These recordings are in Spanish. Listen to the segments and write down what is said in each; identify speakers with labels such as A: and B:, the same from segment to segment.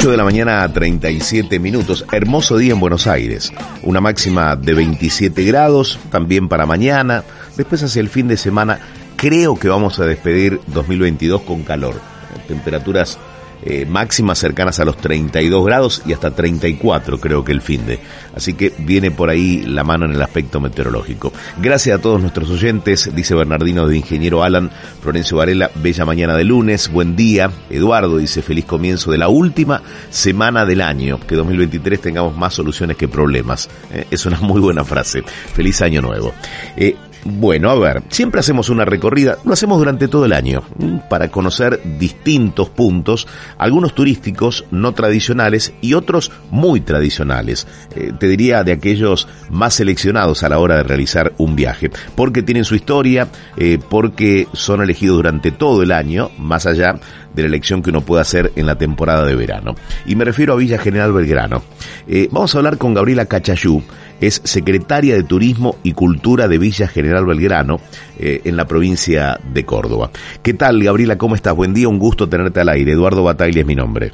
A: 8 de la mañana a 37 minutos. Hermoso día en Buenos Aires. Una máxima de 27 grados, también para mañana. Después hacia el fin de semana creo que vamos a despedir 2022 con calor. Temperaturas eh, máximas cercanas a los 32 grados y hasta 34 creo que el fin de. Así que viene por ahí la mano en el aspecto meteorológico. Gracias a todos nuestros oyentes, dice Bernardino de Ingeniero Alan, Florencio Varela, bella mañana de lunes, buen día. Eduardo dice feliz comienzo de la última semana del año, que 2023 tengamos más soluciones que problemas. Eh, es una muy buena frase. Feliz año nuevo. Eh, bueno, a ver, siempre hacemos una recorrida, lo hacemos durante todo el año, para conocer distintos puntos, algunos turísticos no tradicionales y otros muy tradicionales, eh, te diría de aquellos más seleccionados a la hora de realizar un viaje, porque tienen su historia, eh, porque son elegidos durante todo el año, más allá de la elección que uno puede hacer en la temporada de verano. Y me refiero a Villa General Belgrano. Eh, vamos a hablar con Gabriela Cachayú, es secretaria de Turismo y Cultura de Villa General Belgrano, eh, en la provincia de Córdoba. ¿Qué tal, Gabriela? ¿Cómo estás? Buen día, un gusto tenerte al aire. Eduardo Bataglia es mi nombre.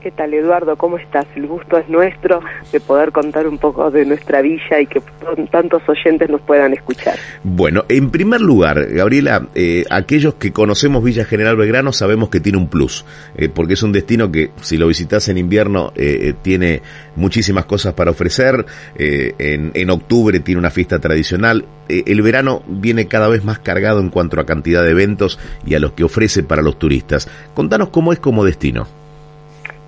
B: ¿Qué tal, Eduardo? ¿Cómo estás? El gusto es nuestro de poder contar un poco de nuestra villa y que tantos oyentes nos puedan escuchar.
A: Bueno, en primer lugar, Gabriela, eh, aquellos que conocemos Villa General Belgrano sabemos que tiene un plus, eh, porque es un destino que si lo visitas en invierno eh, tiene muchísimas cosas para ofrecer, en, en, octubre tiene una fiesta tradicional, el verano viene cada vez más cargado en cuanto a cantidad de eventos y a los que ofrece para los turistas. Contanos cómo es como destino.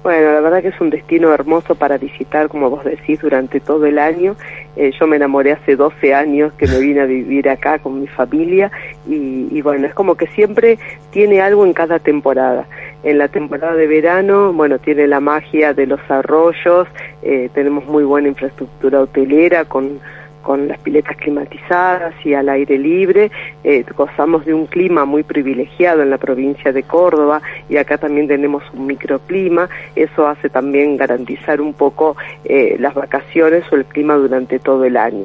B: Bueno, la verdad que es un destino hermoso para visitar, como vos decís, durante todo el año. Eh, yo me enamoré hace 12 años que me vine a vivir acá con mi familia y, y, bueno, es como que siempre tiene algo en cada temporada. En la temporada de verano, bueno, tiene la magia de los arroyos, eh, tenemos muy buena infraestructura hotelera con con las piletas climatizadas y al aire libre. Eh, gozamos de un clima muy privilegiado en la provincia de Córdoba y acá también tenemos un microclima. Eso hace también garantizar un poco eh, las vacaciones o el clima durante todo el año.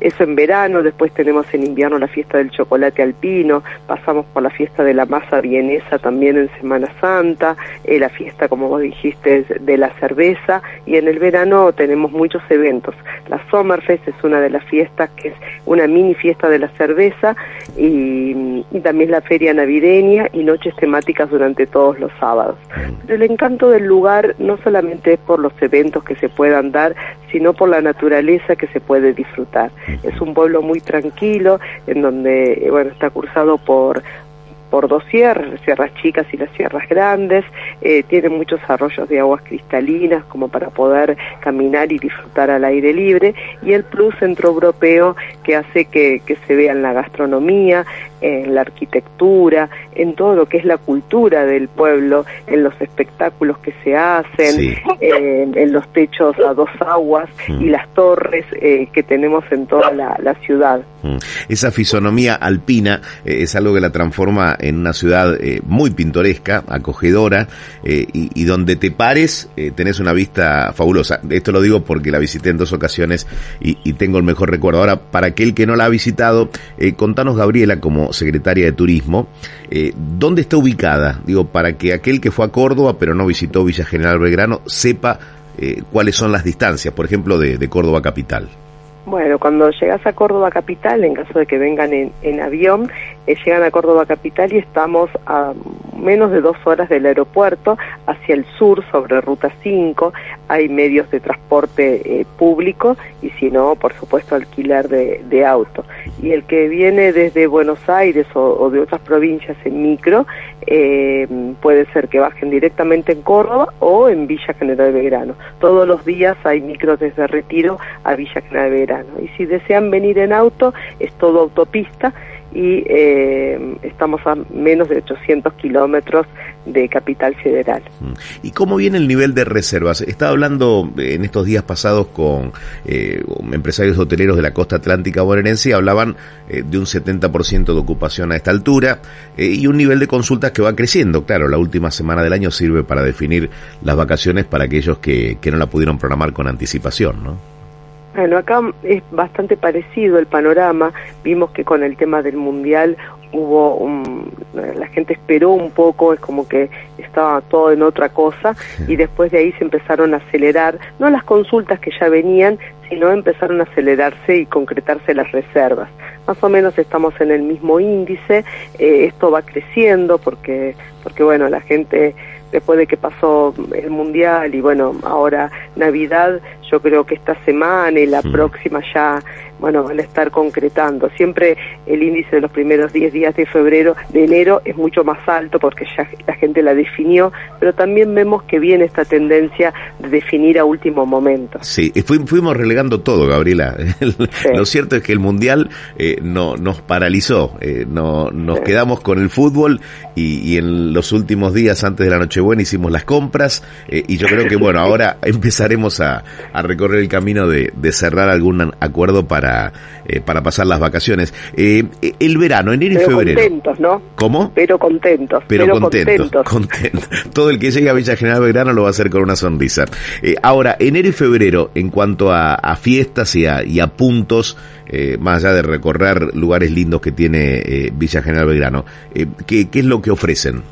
B: Eso en verano, después tenemos en invierno la fiesta del chocolate alpino, pasamos por la fiesta de la masa vienesa también en Semana Santa, eh, la fiesta, como vos dijiste, de la cerveza, y en el verano tenemos muchos eventos. La Sommerfest es una de las fiestas que es una mini fiesta de la cerveza, y, y también la feria navideña y noches temáticas durante todos los sábados. Pero el encanto del lugar no solamente es por los eventos que se puedan dar, sino por la naturaleza que se puede disfrutar. Es un pueblo muy tranquilo, en donde bueno está cruzado por por dos sierras, las sierras chicas y las sierras grandes, eh, tiene muchos arroyos de aguas cristalinas como para poder caminar y disfrutar al aire libre, y el plus centroeuropeo que hace que, que se vea en la gastronomía, en la arquitectura, en todo lo que es la cultura del pueblo, en los espectáculos que se hacen,
A: Sí.
B: eh, en los techos a dos aguas
A: Mm.
B: y las torres eh, que tenemos en toda la, la ciudad.
A: Mm. Esa fisonomía alpina eh, es algo que la transforma en una ciudad eh, muy pintoresca, acogedora, eh, y, y donde te pares tenés una vista fabulosa. Esto lo digo porque la visité en dos ocasiones y, y tengo el mejor recuerdo. Ahora, para aquel que no la ha visitado, contanos, Gabriela, como secretaria de Turismo, eh, ¿dónde está ubicada? Digo, para que aquel que fue a Córdoba pero no visitó Villa General Belgrano sepa eh, cuáles son las distancias, por ejemplo, de, Córdoba capital.
B: Bueno, cuando llegas a Córdoba Capital, en caso de que vengan en, en avión, eh, llegan a Córdoba Capital y estamos a menos de dos horas del aeropuerto, hacia el sur, sobre Ruta 5. Hay medios de transporte eh, público y si no, por supuesto, alquiler de, de auto. Y el que viene desde Buenos Aires o, o de otras provincias en micro, eh, puede ser que bajen directamente en Córdoba o en Villa General Belgrano. Todos los días hay micros desde Retiro a Villa General Belgrano. Y si desean venir en auto, es todo autopista y eh, estamos a menos de 800 kilómetros de Capital Federal.
A: Mm. ¿Y cómo viene el nivel de reservas? Estaba hablando eh, en estos días pasados con eh, empresarios hoteleros de la costa atlántica bonaerense y hablaban eh, de un 70% de ocupación a esta altura y un nivel de consultas que va creciendo. Claro, la última semana del año sirve para definir las vacaciones para aquellos que, que no la pudieron programar con anticipación, ¿no?
B: Bueno, acá es bastante parecido el panorama. Vimos que con el tema del mundial hubo un, la gente esperó un poco, es como que estaba todo en otra cosa y después de ahí se empezaron a acelerar, no las consultas que ya venían, sino empezaron a acelerarse y concretarse las reservas. Más o menos estamos en el mismo índice, eh, esto va creciendo porque, porque bueno, la gente después de que pasó el mundial y bueno, ahora Navidad, yo creo que esta semana y la próxima ya bueno, van a estar concretando. Siempre el índice de los primeros 10 días de febrero, de enero, es mucho más alto porque ya la gente la definió, pero también vemos que viene esta tendencia de definir a último momento.
A: Sí, fuimos relegando todo, Gabriela. Lo cierto es que el Mundial eh, no, nos paralizó, eh, no, nos quedamos con el fútbol y, en los últimos días antes de la Nochebuena hicimos las compras eh, y yo creo que, bueno, ahora empezaremos a, recorrer el camino de cerrar algún acuerdo para eh, para, pasar las vacaciones. Eh, el verano, enero y febrero.
B: contentos, ¿no?
A: ¿Cómo?
B: Pero contentos.
A: Pero, contentos, Todo el que llegue a Villa General Belgrano lo va a hacer con una sonrisa. Eh, ahora, enero y febrero, en cuanto a, fiestas y a, puntos, más allá de recorrer lugares lindos que tiene Villa General Belgrano, ¿qué, ¿qué es lo que ofrecen?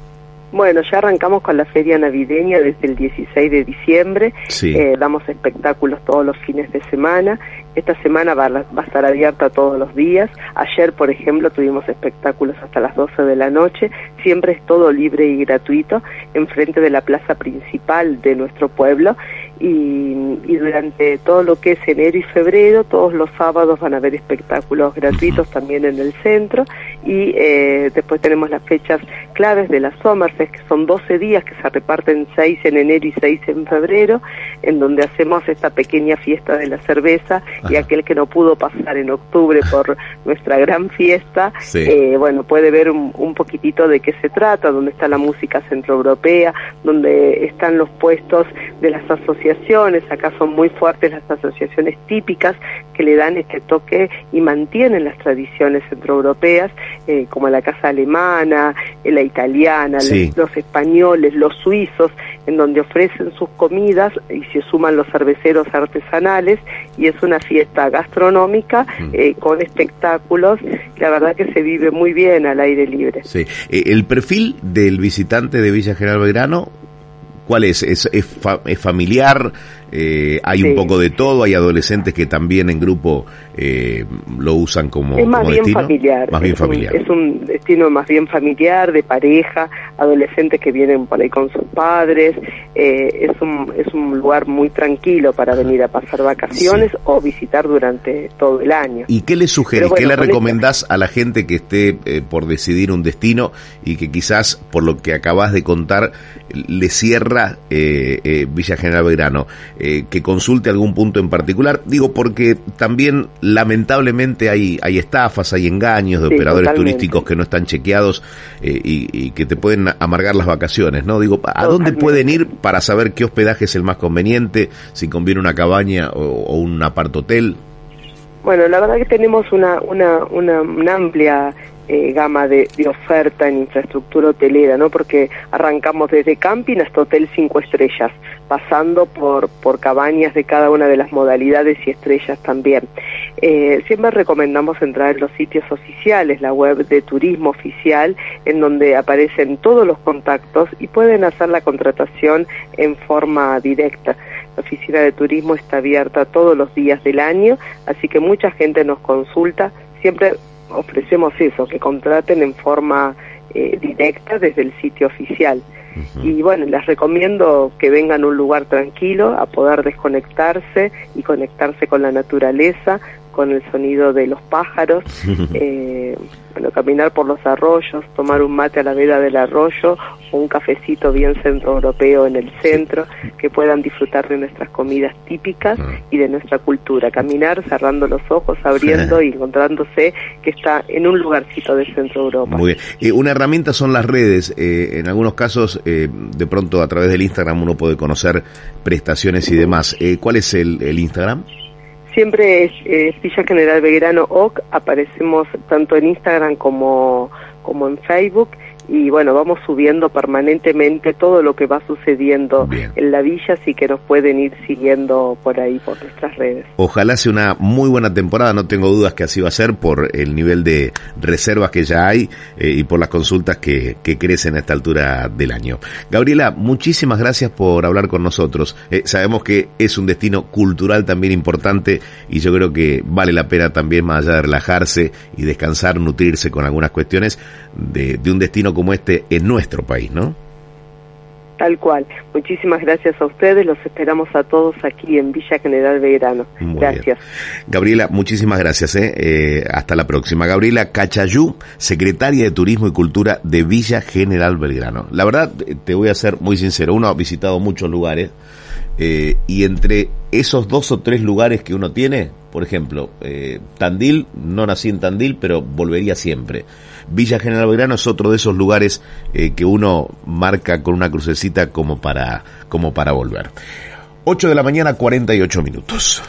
B: Bueno, ya arrancamos con la feria navideña desde el 16 de diciembre. Eh, damos espectáculos todos los fines de semana. Esta semana va, va, a estar abierta todos los días. Ayer, por ejemplo, tuvimos espectáculos hasta las 12 de la noche. Siempre es todo libre y gratuito, enfrente de la plaza principal de nuestro pueblo y, durante todo lo que es enero y febrero, todos los sábados van a haber espectáculos gratuitos también en el centro. Y eh, después tenemos las fechas claves de las Somerset, que son 12 días que se reparten 6 en enero y 6 en febrero, en donde hacemos esta pequeña fiesta de la cerveza y aquel que no pudo pasar en octubre por nuestra gran fiesta, eh, bueno, puede ver un, un poquitito de qué se trata, donde está la música centroeuropea, donde están los puestos de las asociaciones acá son muy fuertes las asociaciones típicas que le dan este toque y mantienen las tradiciones centroeuropeas, eh, como la casa alemana, eh, la italiana, los, españoles, los suizos, en donde ofrecen sus comidas y se suman los cerveceros artesanales y es una fiesta gastronómica mm. eh, con espectáculos, la verdad que se vive muy bien al aire libre.
A: Sí. el perfil del visitante de Villa General Belgrano ¿Cuál es? ¿Es, es, familiar? Eh, ¿Hay un poco de todo? ¿Hay adolescentes que también en grupo eh, lo usan como,
B: es más bien familiar.
A: Más bien familiar.
B: es un destino más bien familiar, de pareja, adolescentes que vienen por ahí con sus padres. Eh, es, un, es un lugar muy tranquilo para venir a pasar vacaciones o visitar durante todo el año.
A: ¿Y qué le sugerís? ¿Qué le recomendás a la gente que esté por decidir un destino y que quizás, por lo que acabas de contar, le cierra eh, eh, Villa General Belgrano, eh, que consulte algún punto en particular. Digo, porque también lamentablemente hay, hay estafas, hay engaños de operadores turísticos que no están chequeados y, que te pueden amargar las vacaciones, ¿no? Digo, ¿a dónde pueden ir para saber qué hospedaje es el más conveniente, si conviene una cabaña o, un apart hotel?
B: Bueno, la verdad que tenemos una, una, una amplia eh, gama de, oferta en infraestructura hotelera, ¿no? Porque arrancamos desde camping hasta hotel cinco estrellas, pasando por, por cabañas de cada una de las modalidades y estrellas también. Eh, siempre recomendamos entrar en los sitios oficiales, la web de turismo oficial, en donde aparecen todos los contactos y pueden hacer la contratación en forma directa. La oficina de turismo está abierta todos los días del año, así que mucha gente nos consulta. Siempre ofrecemos eso, que contraten en forma eh, directa desde el sitio oficial. Y bueno, les recomiendo que vengan a un lugar tranquilo, a poder desconectarse y conectarse con la naturaleza, con el sonido de los pájaros, eh, bueno, caminar por los arroyos, tomar un mate a la vera del arroyo o un cafecito bien centroeuropeo en el centro, que puedan disfrutar de nuestras comidas típicas
A: Ah.
B: y de nuestra cultura. Caminar cerrando los ojos, abriendo y encontrándose que está en un lugarcito de Centro Europa.
A: Muy bien. Eh, una herramienta son las redes. Eh, en algunos casos, eh, de pronto a través del Instagram uno puede conocer prestaciones y demás. Eh, ¿Cuál es el, el Instagram?
B: Siempre es Villa General Belgrano OC, aparecemos tanto en Instagram como, como en Facebook y bueno, vamos subiendo permanentemente todo lo que va sucediendo
A: Bien.
B: en la villa, así que nos pueden ir siguiendo por ahí, por nuestras redes.
A: Ojalá sea una muy buena temporada, no tengo dudas que así va a ser por el nivel de reservas que ya hay eh, y por las consultas que, que crecen a esta altura del año. Gabriela, muchísimas gracias por hablar con nosotros. Eh, sabemos que es un destino cultural también importante y yo creo que vale la pena también, más allá de relajarse y descansar, nutrirse con algunas cuestiones de, de un destino como este en nuestro país, ¿no?
B: Tal cual. Muchísimas gracias a ustedes, los esperamos a todos aquí en Villa General Belgrano.
A: Muy
B: gracias.
A: bien. Gabriela, muchísimas gracias. ¿eh? Eh, hasta la próxima. Gabriela Cachayú, secretaria de Turismo y Cultura de Villa General Belgrano. La verdad, eh, te voy a ser muy sincero, uno ha visitado muchos lugares eh, y entre esos dos o tres lugares que uno tiene, por ejemplo, eh, Tandil, no nací en Tandil, pero volvería siempre. Villa General Belgrano es otro de esos lugares eh, que uno marca con una crucecita como para, como para volver. 8 de la mañana, 48 minutos.